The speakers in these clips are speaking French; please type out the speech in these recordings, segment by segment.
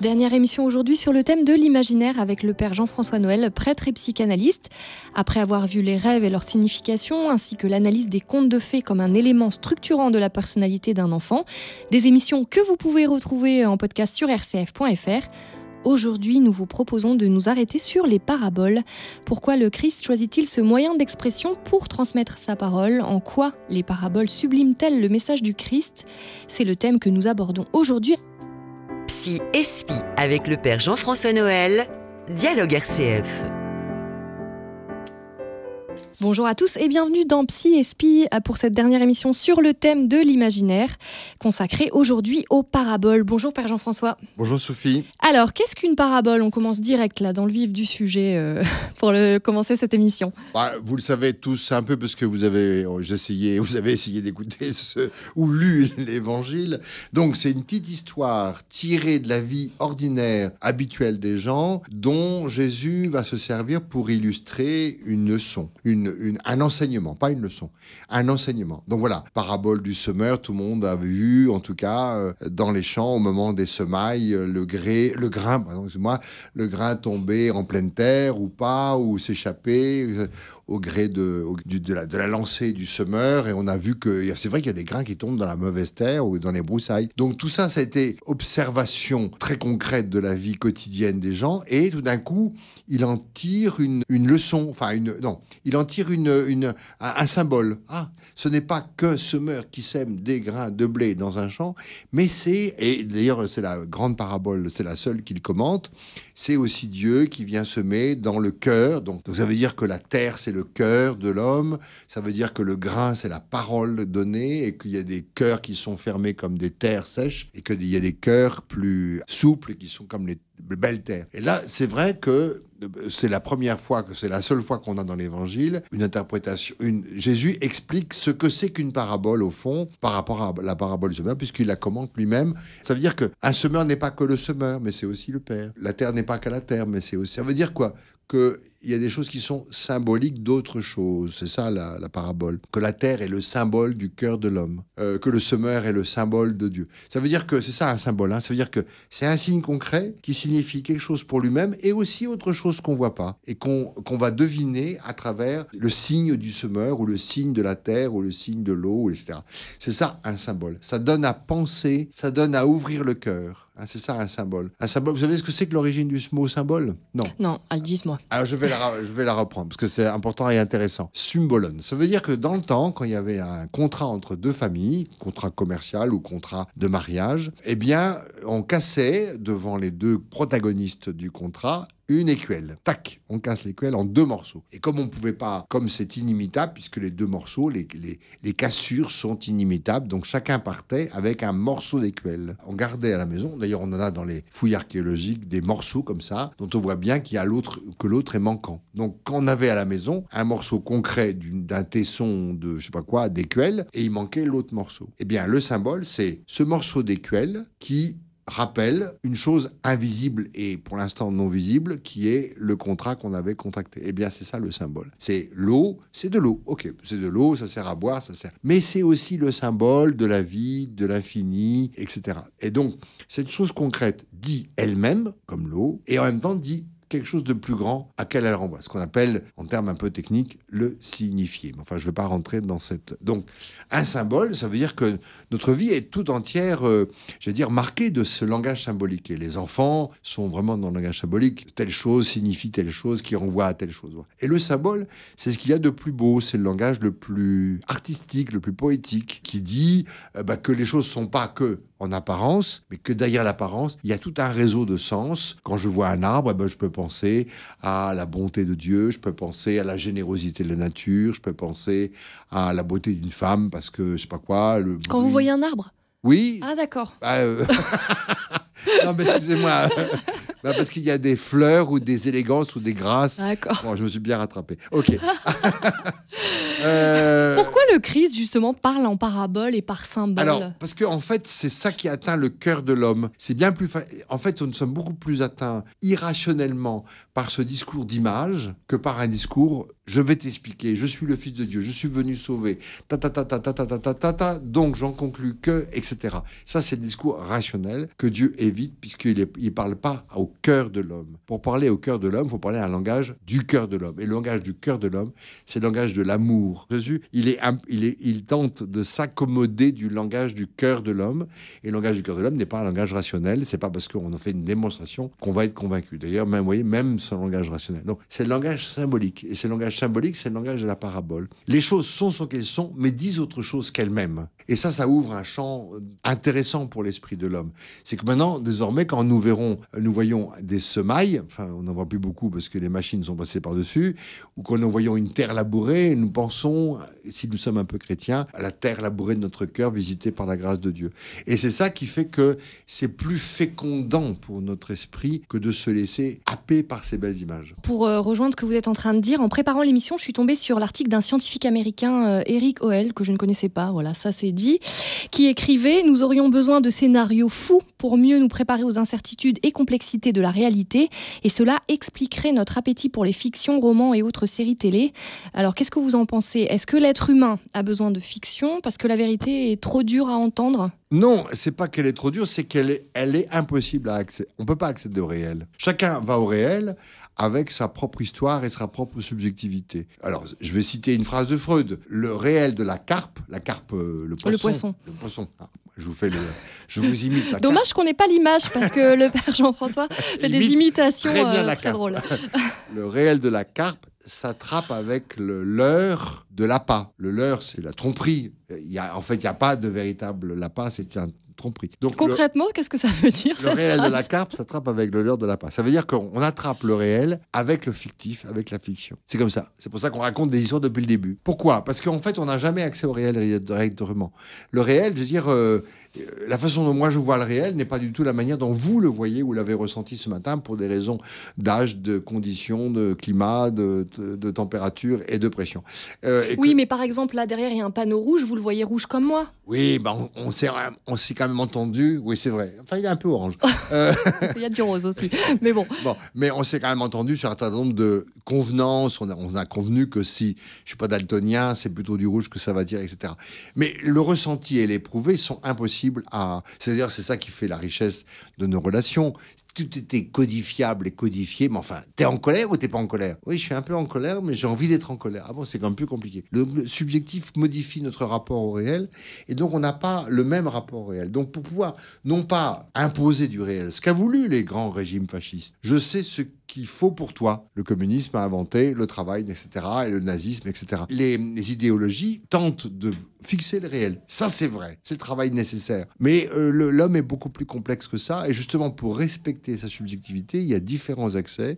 Dernière émission aujourd'hui sur le thème de l'imaginaire avec le père Jean-François Noël, prêtre et psychanalyste. Après avoir vu les rêves et leur signification, ainsi que l'analyse des contes de fées comme un élément structurant de la personnalité d'un enfant, des émissions que vous pouvez retrouver en podcast sur rcf.fr. Aujourd'hui, nous vous proposons de nous arrêter sur les paraboles. Pourquoi le Christ choisit-il ce moyen d'expression pour transmettre sa parole? En quoi les paraboles subliment-elles le message du Christ? C'est le thème que nous abordons aujourd'hui Psy Espi avec le père Jean-François Noël, Dialogue RCF. Bonjour à tous et bienvenue dans Psy et Spi pour cette dernière émission sur le thème de l'imaginaire, consacrée aujourd'hui aux paraboles. Bonjour Père Jean-François. Bonjour Sophie. Alors, qu'est-ce qu'une parabole? On commence direct là, dans le vif du sujet, euh, pour le, commencer cette émission. Bah, vous le savez tous un peu parce que vous avez, oh, essayé, vous avez essayé d'écouter ce, ou lu l'Évangile. Donc, c'est une petite histoire tirée de la vie ordinaire, habituelle des gens, dont Jésus va se servir pour illustrer une leçon, une un enseignement, pas une leçon, un enseignement. Donc voilà, parabole du semeur, tout le monde a vu, en tout cas, euh, dans les champs, au moment des semailles, euh, le, gré, le grain, moi le grain tombé en pleine terre ou pas, ou s'échapper euh, au gré de, de, la, lancée du semeur. Et on a vu que c'est vrai qu'il y a des grains qui tombent dans la mauvaise terre ou dans les broussailles. Donc tout ça, ça a été observation très concrète de la vie quotidienne des gens. Et tout d'un coup, il en tire une, une leçon, enfin une, non, il en tire une, une, un, symbole. Ah, ce n'est pas que semeur qui sème des grains de blé dans un champ, mais c'est, et d'ailleurs c'est la grande parabole, c'est la seule qu'il commente, c'est aussi Dieu qui vient semer dans le cœur. Donc, ça veut dire que la terre, c'est le cœur de l'homme. Ça veut dire que le grain, c'est la parole donnée et qu'il y a des cœurs qui sont fermés comme des terres sèches et qu'il y a des cœurs plus souples qui sont comme les belles terres. Et là, c'est vrai que c'est la première fois, que c'est la seule fois qu'on a dans l'Évangile une interprétation. Jésus explique ce que c'est qu'une parabole au fond par rapport à la parabole du semeur, puisqu'il la commente lui-même. Ça veut dire que un semeur n'est pas que le semeur, mais c'est aussi le Père. La terre n'est pas qu'à la terre, mais c'est aussi. Ça veut dire quoi? Que il y a des choses qui sont symboliques d'autres choses. C'est ça la, parabole. Que la terre est le symbole du cœur de l'homme. Euh, que le semeur est le symbole de Dieu. Ça veut dire que c'est ça un symbole. Hein. Ça veut dire que c'est un signe concret qui signifie quelque chose pour lui-même et aussi autre chose qu'on voit pas et qu'on va deviner à travers le signe du semeur ou le signe de la terre ou le signe de l'eau, etc. C'est ça un symbole. Ça donne à penser, ça donne à ouvrir le cœur. Ah, c'est ça un symbole. Un symbole. Vous savez ce que c'est que l'origine du mot symbole? Non. Non, dis-moi. Alors je vais, la, je vais la reprendre parce que c'est important et intéressant. Symbolon. Ça veut dire que dans le temps, quand il y avait un contrat entre deux familles, contrat commercial ou contrat de mariage, eh bien, on cassait devant les deux protagonistes du contrat une écuelle. Tac, on casse l'écuelle en deux morceaux. Et comme on ne pouvait pas, comme c'est inimitable, puisque les deux morceaux, les, les, cassures sont inimitables, donc chacun partait avec un morceau d'écuelle. On gardait à la maison, d'ailleurs on en a dans les fouilles archéologiques des morceaux comme ça, dont on voit bien qu'il y a l'autre, que l'autre est manquant. Donc quand on avait à la maison un morceau concret d'un tesson de je sais pas quoi, d'écuelle, et il manquait l'autre morceau. Eh bien le symbole, c'est ce morceau d'écuelle qui rappelle une chose invisible et pour l'instant non visible qui est le contrat qu'on avait contracté. Eh bien, c'est ça le symbole. C'est l'eau, c'est de l'eau. Ok, c'est de l'eau, ça sert à boire, ça sert. Mais c'est aussi le symbole de la vie, de l'infini, etc. Et donc, cette chose concrète dit elle-même, comme l'eau, et en même temps dit quelque chose de plus grand à quel elle renvoie, ce qu'on appelle, en termes un peu techniques, le signifié. Mais enfin, je ne vais pas rentrer dans cette... Donc, un symbole, ça veut dire que notre vie est tout entière, euh, je dire, marquée de ce langage symbolique. Et les enfants sont vraiment dans le langage symbolique. Telle chose signifie telle chose qui renvoie à telle chose. Et le symbole, c'est ce qu'il y a de plus beau, c'est le langage le plus artistique, le plus poétique, qui dit euh, bah, que les choses sont pas que en apparence, mais que derrière l'apparence, il y a tout un réseau de sens. Quand je vois un arbre, eh ben, je peux penser à la bonté de Dieu, je peux penser à la générosité de la nature, je peux penser à la beauté d'une femme, parce que je sais pas quoi. Le Quand vous voyez un arbre Oui. Ah d'accord. Bah, euh, non, mais excusez-moi. Bah, parce qu'il y a des fleurs ou des élégances ou des grâces. D'accord. Bon, je me suis bien rattrapé. Ok. euh... Le Christ, justement, parle en parabole et par symbole Alors, parce que en fait, c'est ça qui atteint le cœur de l'homme. C'est bien plus. En fait, nous sommes beaucoup plus atteints irrationnellement par ce discours d'image que par un discours je vais t'expliquer, je suis le Fils de Dieu, je suis venu sauver, ta ta ta ta ta ta ta ta ta, ta donc j'en conclus que, etc. Ça, c'est le discours rationnel que Dieu évite puisqu'il ne parle pas au cœur de l'homme. Pour parler au cœur de l'homme, il faut parler un langage du cœur de l'homme. Et le langage du cœur de l'homme, c'est le langage de l'amour. Jésus, il, est, il, est, il tente de s'accommoder du langage du cœur de l'homme. Et le langage du cœur de l'homme n'est pas un langage rationnel. C'est pas parce qu'on a fait une démonstration qu'on va être convaincu. D'ailleurs, même, vous voyez, même son langage rationnel. Donc, c'est le langage symbolique. Et c'est le langage symbolique, c'est le langage de la parabole. Les choses sont ce qu'elles sont, mais disent autre chose qu'elles-mêmes. Et ça, ça ouvre un champ euh, intéressant pour l'esprit de l'homme. C'est que maintenant, désormais, quand nous verrons, nous voyons des semailles, enfin, on n'en voit plus beaucoup parce que les machines sont passées par-dessus, ou quand nous voyons une terre labourée, nous pensons, si nous sommes un peu chrétiens, la terre labourée de notre cœur, visitée par la grâce de Dieu. Et c'est ça qui fait que c'est plus fécondant pour notre esprit que de se laisser happer par ces belles images. Pour euh, rejoindre ce que vous êtes en train de dire, en préparant l'émission, je suis tombée sur l'article d'un scientifique américain, euh, Eric Hoel, que je ne connaissais pas, voilà, ça c'est dit, qui écrivait Nous aurions besoin de scénarios fous pour mieux nous préparer aux incertitudes et complexités de la réalité, et cela expliquerait notre appétit pour les fictions, romans et autres séries télé. Alors qu'est-ce que vous en pensez? Est-ce que l'être humain a besoin de fiction parce que la vérité est trop dure à entendre non, c'est pas qu'elle est trop dure, c'est qu'elle est, elle est impossible à accéder. On peut pas accéder au réel. Chacun va au réel avec sa propre histoire et sa propre subjectivité. Alors, je vais citer une phrase de Freud. Le réel de la carpe, la carpe, euh, le poisson. Le poisson. Le poisson. Ah, je vous fais le, je vous imite. Dommage qu'on n'ait pas l'image parce que le père Jean-François fait des imitations très, euh, très drôles. le réel de la carpe s'attrape avec le leurre de l'appât. Le leurre, c'est la tromperie. Il y a, en fait, il n'y a pas de véritable l'appât, c'est un tromperie. Donc, Concrètement, qu'est-ce que ça veut dire Le réel de la carpe s'attrape avec le leurre de l'appât. Ça veut dire qu'on attrape le réel avec le fictif, avec la fiction. C'est comme ça. C'est pour ça qu'on raconte des histoires depuis le début. Pourquoi? Parce qu'en fait, on n'a jamais accès au réel directement. Le réel, je veux dire, euh, la façon dont moi je vois le réel n'est pas du tout la manière dont vous le voyez ou l'avez ressenti ce matin pour des raisons d'âge, de conditions, de climat, de, température et de pression. Euh, oui, mais par exemple, là derrière, il y a un panneau rouge, vous le voyez rouge comme moi Oui, ben, on, on s'est quand même entendu. Oui, c'est vrai. Enfin, il est un peu orange. Euh, il y a du rose aussi. Mais bon. bon mais on s'est quand même entendu sur un certain nombre de convenances. On a, on a convenu que si je suis pas daltonien, c'est plutôt du rouge que ça va dire, etc. Mais le ressenti et l'éprouvé sont impossibles C'est-à-dire, c'est ça qui fait la richesse de nos relations tout était codifiable et codifié, mais enfin, t'es en colère ou t'es pas en colère? Oui, je suis un peu en colère, mais j'ai envie d'être en colère. Ah bon, c'est quand même plus compliqué. Le, subjectif modifie notre rapport au réel, et donc on n'a pas le même rapport au réel. Donc pour pouvoir non pas imposer du réel, ce qu'a voulu les grands régimes fascistes, je sais ce qu'il faut pour toi. Le communisme a inventé le travail, etc., et le nazisme, etc. Les, idéologies tentent de fixer le réel. Ça, c'est vrai. C'est le travail nécessaire. Mais euh, l'homme est beaucoup plus complexe que ça. Et justement, pour respecter sa subjectivité, il y a différents accès.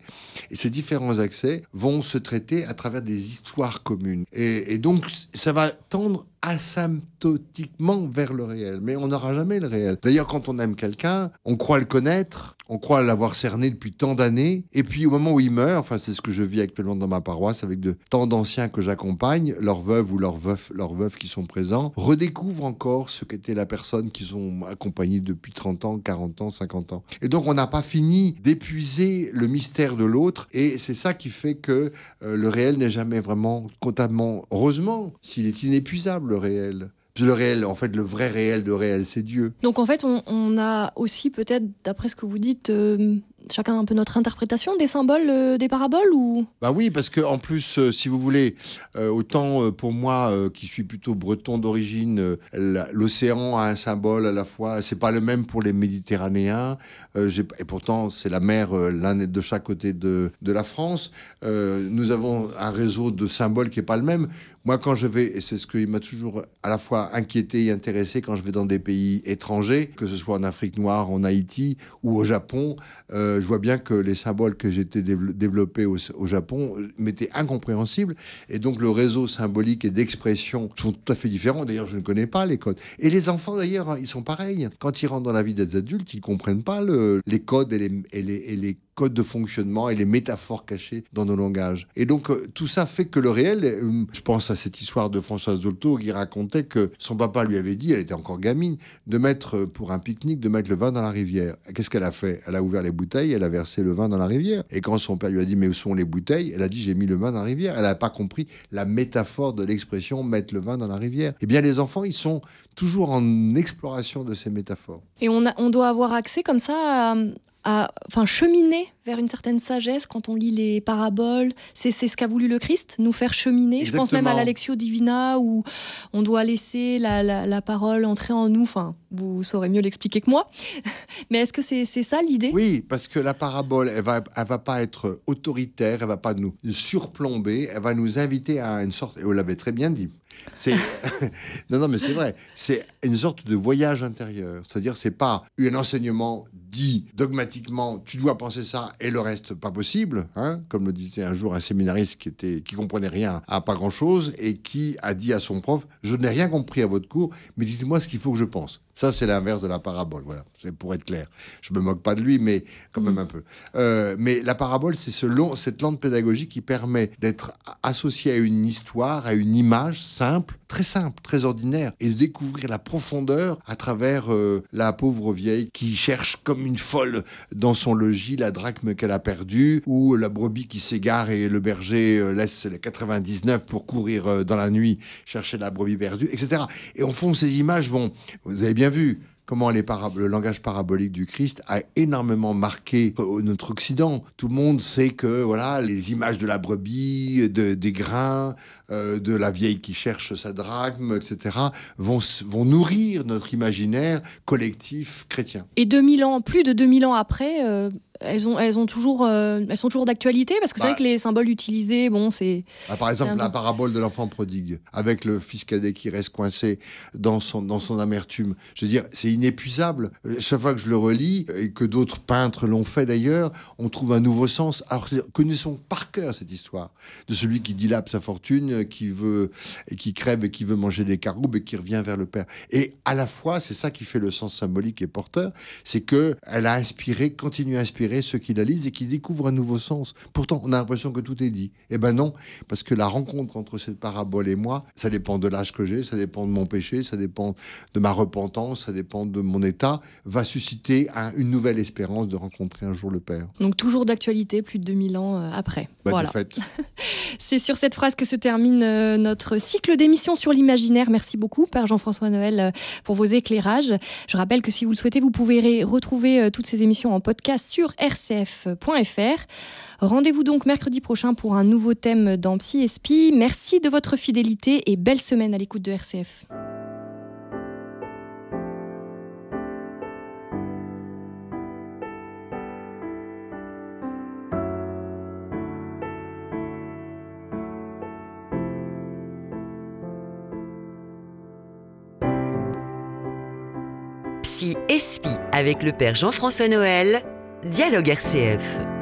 Et ces différents accès vont se traiter à travers des histoires communes. Et, et donc, ça va tendre asymptotiquement vers le réel. Mais on n'aura jamais le réel. D'ailleurs, quand on aime quelqu'un, on croit le connaître, on croit l'avoir cerné depuis tant d'années. Et puis au moment où il meurt, enfin c'est ce que je vis actuellement dans ma paroisse avec de tant d'anciens que j'accompagne, leurs veuves ou leurs veufs, leurs veufs qui sont présents, redécouvrent encore ce qu'était la personne qu'ils ont accompagnée depuis 30 ans, 40 ans, 50 ans. Et donc on n'a pas fini d'épuiser le mystère de l'autre. Et c'est ça qui fait que euh, le réel n'est jamais vraiment comptablement, heureusement, s'il est inépuisable le réel. Le réel, en fait, le vrai réel de réel, c'est Dieu. Donc en fait, on, a aussi peut-être, d'après ce que vous dites, euh, chacun un peu notre interprétation des symboles, euh, des paraboles ou? Bah oui, parce que en plus, euh, si vous voulez, autant pour moi qui suis plutôt breton d'origine, l'océan a un symbole à la fois. C'est pas le même pour les Méditerranéens, et pourtant c'est la mer l'un de chaque côté de, de la France. nous avons un réseau de symboles qui est pas le même. Moi, quand je vais, et c'est ce qui m'a toujours à la fois inquiété et intéressé quand je vais dans des pays étrangers, que ce soit en Afrique noire, en Haïti ou au Japon, euh, je vois bien que les symboles que j'étais développés au, Japon euh, m'étaient incompréhensibles. Et donc, le réseau symbolique et d'expression sont tout à fait différents. D'ailleurs, je ne connais pas les codes. Et les enfants, d'ailleurs, ils sont pareils. Quand ils rentrent dans la vie des adultes, ils comprennent pas le, les codes et les, et et les codes de fonctionnement et les métaphores cachées dans nos langages. Et donc euh, tout ça fait que le réel, euh, je pense à cette histoire de Françoise Dolto qui racontait que son papa lui avait dit, elle était encore gamine, de mettre euh, pour un pique-nique, de mettre le vin dans la rivière. Qu'est-ce qu'elle a fait? Elle a ouvert les bouteilles, elle a versé le vin dans la rivière. Et quand son père lui a dit mais où sont les bouteilles? Elle a dit j'ai mis le vin dans la rivière. Elle n'a pas compris la métaphore de l'expression mettre le vin dans la rivière. Eh bien les enfants, ils sont toujours en exploration de ces métaphores. Et on, a, on doit avoir accès comme ça à, enfin, cheminer vers une certaine sagesse quand on lit les paraboles. C'est ce qu'a voulu le Christ, nous faire cheminer. Je pense même à l'Alexio Divina où on doit laisser la, la, parole entrer en nous. Enfin, vous saurez mieux l'expliquer que moi. Mais est-ce que c'est ça l'idée? Oui, parce que la parabole, elle va, elle va pas être autoritaire, elle va pas nous surplomber, elle va nous inviter à une sorte, et vous l'avez très bien dit, c'est non, non, mais c'est vrai. C'est une sorte de voyage intérieur. C'est-à-dire, c'est pas un enseignement dit dogmatiquement, tu dois penser ça et le reste pas possible. Hein Comme le disait un jour un séminariste qui était qui comprenait rien à pas grand-chose et qui a dit à son prof, je n'ai rien compris à votre cours, mais dites-moi ce qu'il faut que je pense. Ça, c'est l'inverse de la parabole. Voilà, c'est pour être clair. Je me moque pas de lui, mais quand même mm. un peu. Euh, mais la parabole, c'est ce long, cette lente pédagogie qui permet d'être associé à une histoire, à une image simple, très simple, très ordinaire, et de découvrir la profondeur à travers euh, la pauvre vieille qui cherche comme une folle dans son logis la drachme qu'elle a perdue, ou la brebis qui s'égare et le berger euh, laisse les 99 pour courir dans la nuit chercher la brebis perdue, etc. Et au fond, ces images vont, vous avez bien vu comment le langage parabolique du Christ a énormément marqué euh, notre Occident. Tout le monde sait que voilà les images de la brebis, de, des grains, euh, de la vieille qui cherche sa drachme, etc., vont, vont nourrir notre imaginaire collectif chrétien. Et 2000 ans, plus de 2000 ans après, euh, elles, ont, elles, ont toujours, euh, elles sont toujours d'actualité parce que c'est vrai bah. que les symboles utilisés, bon, c'est. Bah, par exemple, la parabole de l'enfant prodigue, avec le fils cadet qui reste coincé dans son, dans son amertume. Je veux dire, c'est inépuisable. Euh, chaque fois que je le relis, et que d'autres peintres l'ont fait d'ailleurs, on trouve un nouveau sens. Alors, connaissons par cœur cette histoire de celui qui dilape sa fortune, qui veut, et qui crève et qui veut manger des caroubes et qui revient vers le Père. Et à la fois, c'est ça qui fait le sens symbolique et porteur, c'est que elle a inspiré, continue à inspirer ceux qui la lisent et qui découvrent un nouveau sens. Pourtant, on a l'impression que tout est dit. Eh ben non, parce que la rencontre entre cette parabole et moi, ça dépend de l'âge que j'ai, ça dépend de mon péché, ça dépend de ma repentance, ça dépend de mon état, va susciter une nouvelle espérance de rencontrer un jour le Père. Donc toujours d'actualité, plus de 2000 ans euh, après. Bah, voilà. C'est sur cette phrase que se termine euh, notre cycle d'émissions sur l'imaginaire. Merci beaucoup, Père Jean-François Noël, euh, pour vos éclairages. Je rappelle que si vous le souhaitez, vous pouvez retrouver toutes ces émissions en podcast sur rcf.fr. Rendez-vous donc mercredi prochain pour un nouveau thème dans Psy Merci de votre fidélité et belle semaine à l'écoute de RCF. Psy avec le père Jean-François Noël Dialogue RCF.